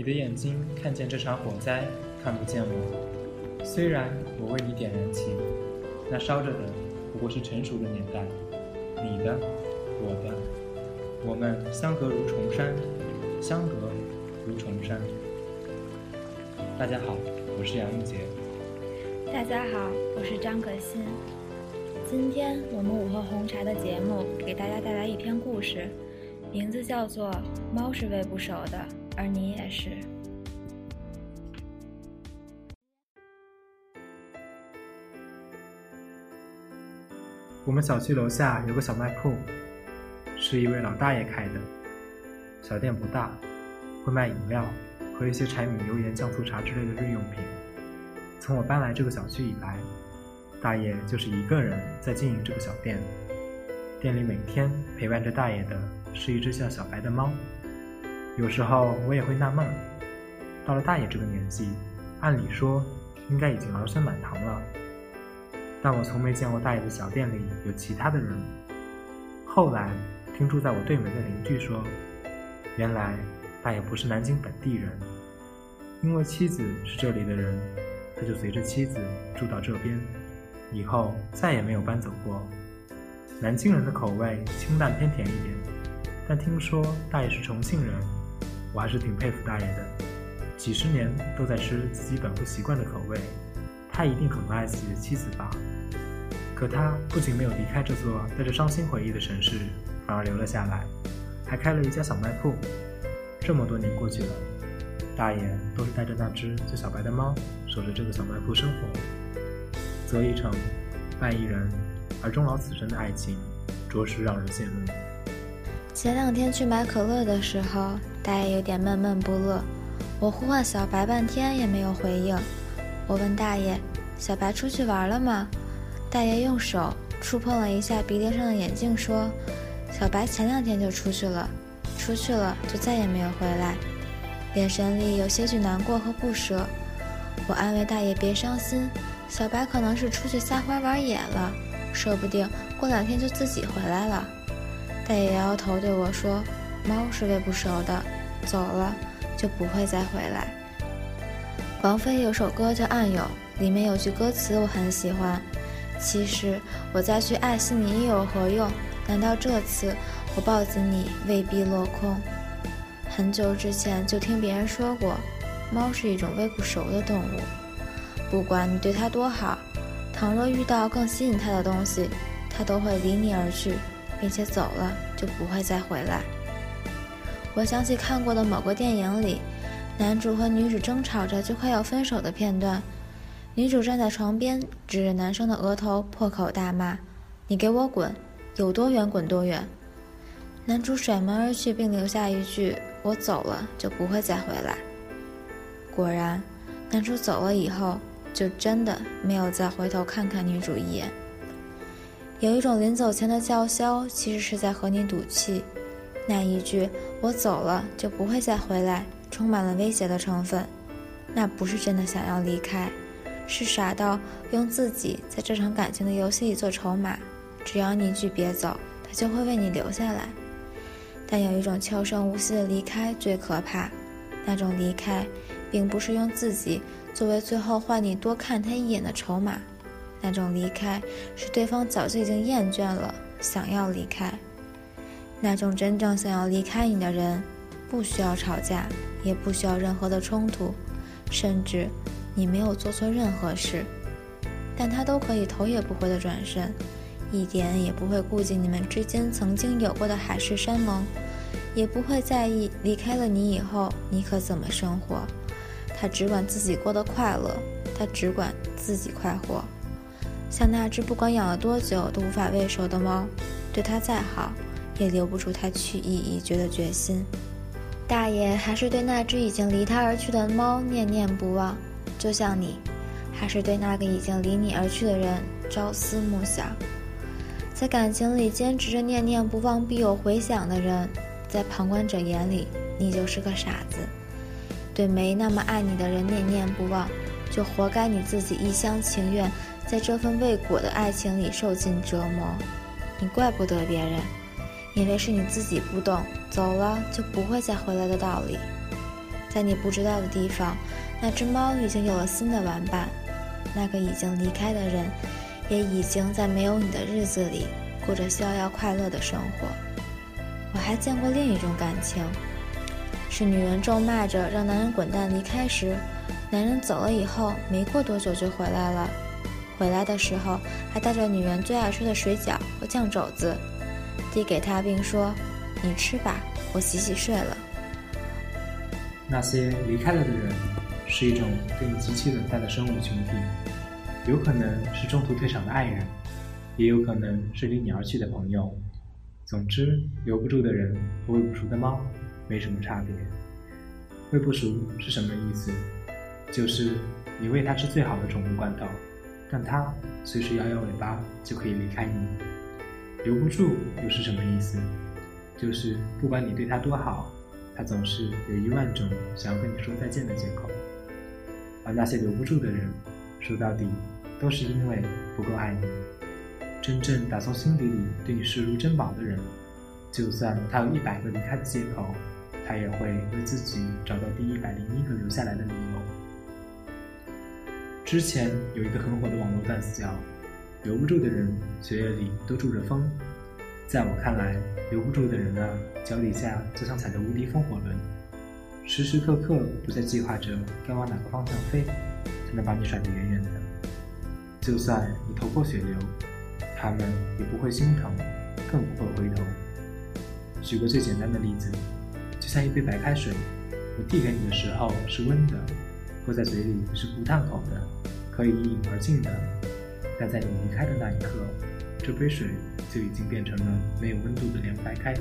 你的眼睛看见这场火灾，看不见我。虽然我为你点燃起，那烧着的不过是成熟的年代。你的，我的，我们相隔如重山，相隔如重山。大家好，我是杨玉洁。大家好，我是张可欣。今天我们午后红茶的节目给大家带来一篇故事，名字叫做《猫是喂不熟的》。而你也是。我们小区楼下有个小卖铺，是一位老大爷开的。小店不大，会卖饮料和一些柴米油盐酱醋茶之类的日用品。从我搬来这个小区以来，大爷就是一个人在经营这个小店。店里每天陪伴着大爷的是一只叫小白的猫。有时候我也会纳闷，到了大爷这个年纪，按理说应该已经儿孙满堂了，但我从没见过大爷的小店里有其他的人。后来听住在我对门的邻居说，原来大爷不是南京本地人，因为妻子是这里的人，他就随着妻子住到这边，以后再也没有搬走过。南京人的口味清淡偏甜一点，但听说大爷是重庆人。我还是挺佩服大爷的，几十年都在吃自己本不习惯的口味，他一定很爱自己的妻子吧？可他不仅没有离开这座带着伤心回忆的城市，反而留了下来，还开了一家小卖铺。这么多年过去了，大爷都是带着那只叫小白的猫守着这个小卖铺生活。择一城，爱一人，而终老此生的爱情，着实让人羡慕。前两天去买可乐的时候。大爷有点闷闷不乐，我呼唤小白半天也没有回应。我问大爷：“小白出去玩了吗？”大爷用手触碰了一下鼻梁上的眼镜，说：“小白前两天就出去了，出去了就再也没有回来。”眼神里有些许难过和不舍。我安慰大爷：“别伤心，小白可能是出去撒欢玩野了，说不定过两天就自己回来了。”大爷摇摇头对我说。猫是喂不熟的，走了就不会再回来。王菲有首歌叫《暗涌》，里面有句歌词我很喜欢：“其实我再去爱惜你又有何用？难道这次我抱紧你未必落空？”很久之前就听别人说过，猫是一种喂不熟的动物，不管你对它多好，倘若遇到更吸引它的东西，它都会离你而去，并且走了就不会再回来。我想起看过的某个电影里，男主和女主争吵着就快要分手的片段，女主站在床边，指着男生的额头破口大骂：“你给我滚，有多远滚多远！”男主甩门而去，并留下一句：“我走了就不会再回来。”果然，男主走了以后，就真的没有再回头看看女主一眼。有一种临走前的叫嚣，其实是在和你赌气。那一句“我走了就不会再回来”，充满了威胁的成分。那不是真的想要离开，是傻到用自己在这场感情的游戏里做筹码。只要你一句“别走”，他就会为你留下来。但有一种悄声无息的离开最可怕，那种离开，并不是用自己作为最后换你多看他一眼的筹码，那种离开是对方早就已经厌倦了，想要离开。那种真正想要离开你的人，不需要吵架，也不需要任何的冲突，甚至你没有做错任何事，但他都可以头也不回的转身，一点也不会顾及你们之间曾经有过的海誓山盟，也不会在意离开了你以后你可怎么生活，他只管自己过得快乐，他只管自己快活，像那只不管养了多久都无法喂熟的猫，对他再好。也留不住他去意已决的决心。大爷还是对那只已经离他而去的猫念念不忘，就像你，还是对那个已经离你而去的人朝思暮想。在感情里坚持着念念不忘必有回响的人，在旁观者眼里，你就是个傻子。对没那么爱你的人念念不忘，就活该你自己一厢情愿，在这份未果的爱情里受尽折磨。你怪不得别人。因为是你自己不懂，走了就不会再回来的道理。在你不知道的地方，那只猫已经有了新的玩伴。那个已经离开的人，也已经在没有你的日子里过着逍遥快乐的生活。我还见过另一种感情，是女人咒骂着让男人滚蛋离开时，男人走了以后，没过多久就回来了。回来的时候还带着女人最爱吃的水饺和酱肘子，递给他，并说：“你吃吧，我洗洗睡了。”那些离开了的人，是一种对你极其冷淡的生物群体，有可能是中途退场的爱人，也有可能是离你而去的朋友。总之，留不住的人和喂不熟的猫没什么差别。喂不熟是什么意思？就是你喂它吃最好的宠物罐头，但它随时摇摇尾巴就可以离开你。留不住又是什么意思？就是不管你对他多好。他总是有一万种想要跟你说再见的借口，而那些留不住的人，说到底都是因为不够爱你。真正打从心底里对你视如珍宝的人，就算他有一百个离开的借口，他也会为自己找到第一百零一个留下来的理由。之前有一个很火的网络段子叫“留不住的人，血液里都住着风”。在我看来，留不住的人啊，脚底下就像踩着无敌风火轮，时时刻刻都在计划着该往哪个方向飞，才能把你甩得远远的。就算你头破血流，他们也不会心疼，更不会回头。举个最简单的例子，就像一杯白开水，我递给你的时候是温的，喝在嘴里是不烫口的，可以一饮而尽的，但在你离开的那一刻。这杯水就已经变成了没有温度的凉白开。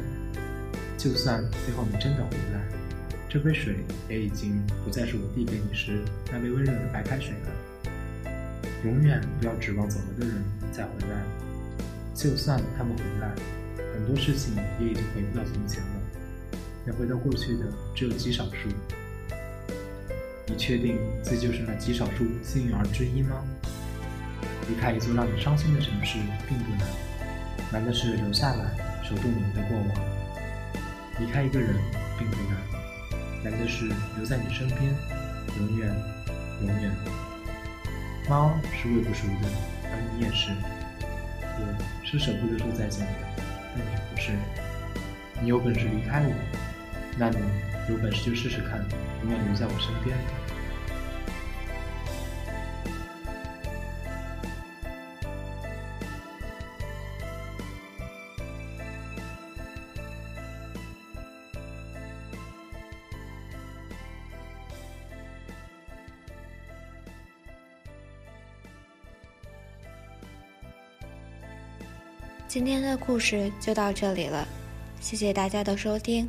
就算最后你真的回来，这杯水也已经不再是我递给你时那杯温热的白开水了。永远不要指望走了的人再回来。就算他们回来，很多事情也已经回不到从前了。能回到过去的只有极少数。你确定自己就是那极少数幸运儿之一吗？离开一座让你伤心的城市并不难，难的是留下来守住你们的过往。离开一个人并不难，难的是留在你身边，永远，永远。猫是喂不熟的，而你也是。我是舍不得说再见的，但你不是。你有本事离开我，那你有本事就试试看，永远留在我身边。今天的故事就到这里了，谢谢大家的收听。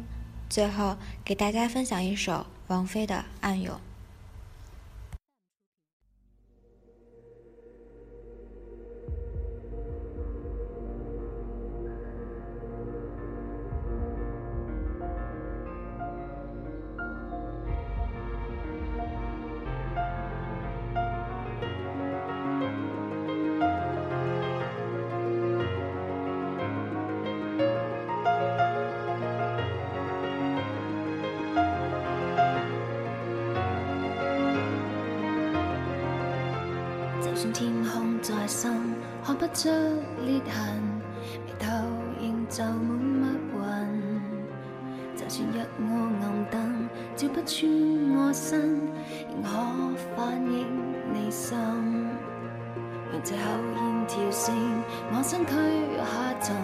最后给大家分享一首王菲的《暗涌》。心，看不出裂痕，眉头仍就满密云。就算一窝暗灯照不穿我身，仍可反映你心。让这口烟跳升，我身躯下沉，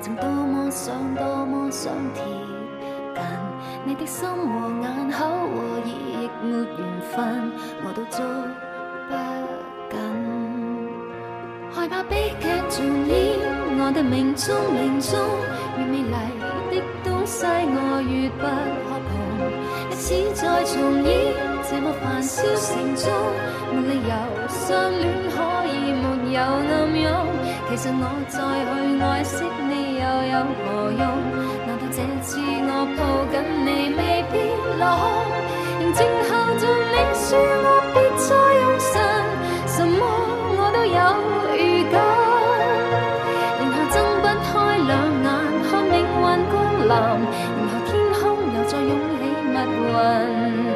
曾多么想，多么想贴近你的心和眼口和耳，亦没缘分，我都捉害怕悲剧重演，我的命中命中，越美丽的东西我越不可碰。一次再重演，这么繁嚣城中，没理由相恋可以没有暗涌。其实我再去爱惜你又有何用？难道这次我抱紧你未必落空？仍静候着你说我别再用神，什么我都有。然后天空又再涌起密云。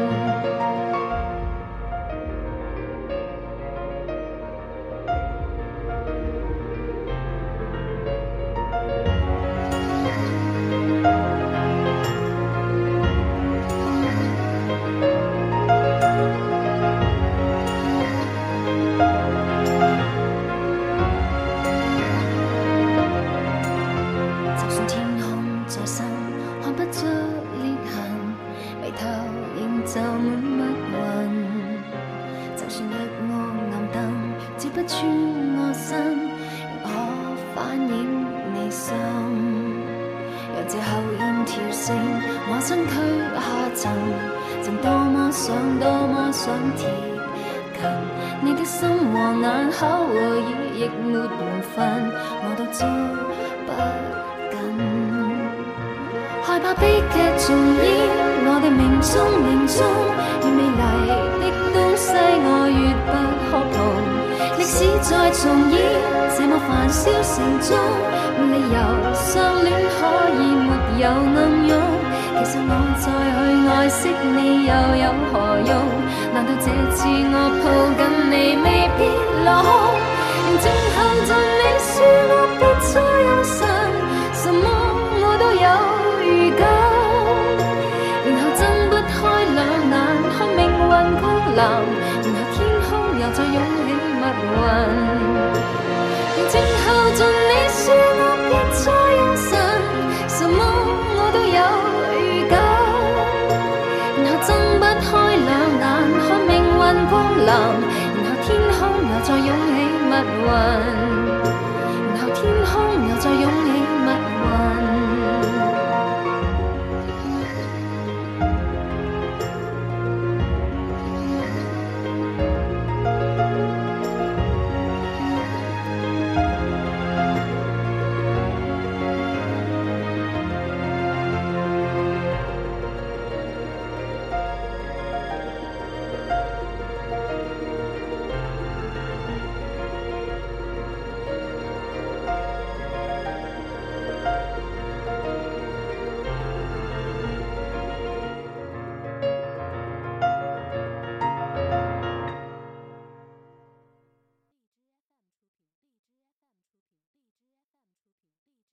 云。醒，我身躯下沉，曾多么想，多么想贴近你的心和眼口和耳，亦没缘分，我都捉不紧。害怕悲剧重演，我的命中命中，越美丽的东西我越不。再重演，这么繁嚣城中，没理由相恋可以没有暗涌。其实我再去爱惜你又有何用？难道这次我抱紧你未必落空？静候尽你说我别再有神，什么我都有预感。涌起密云。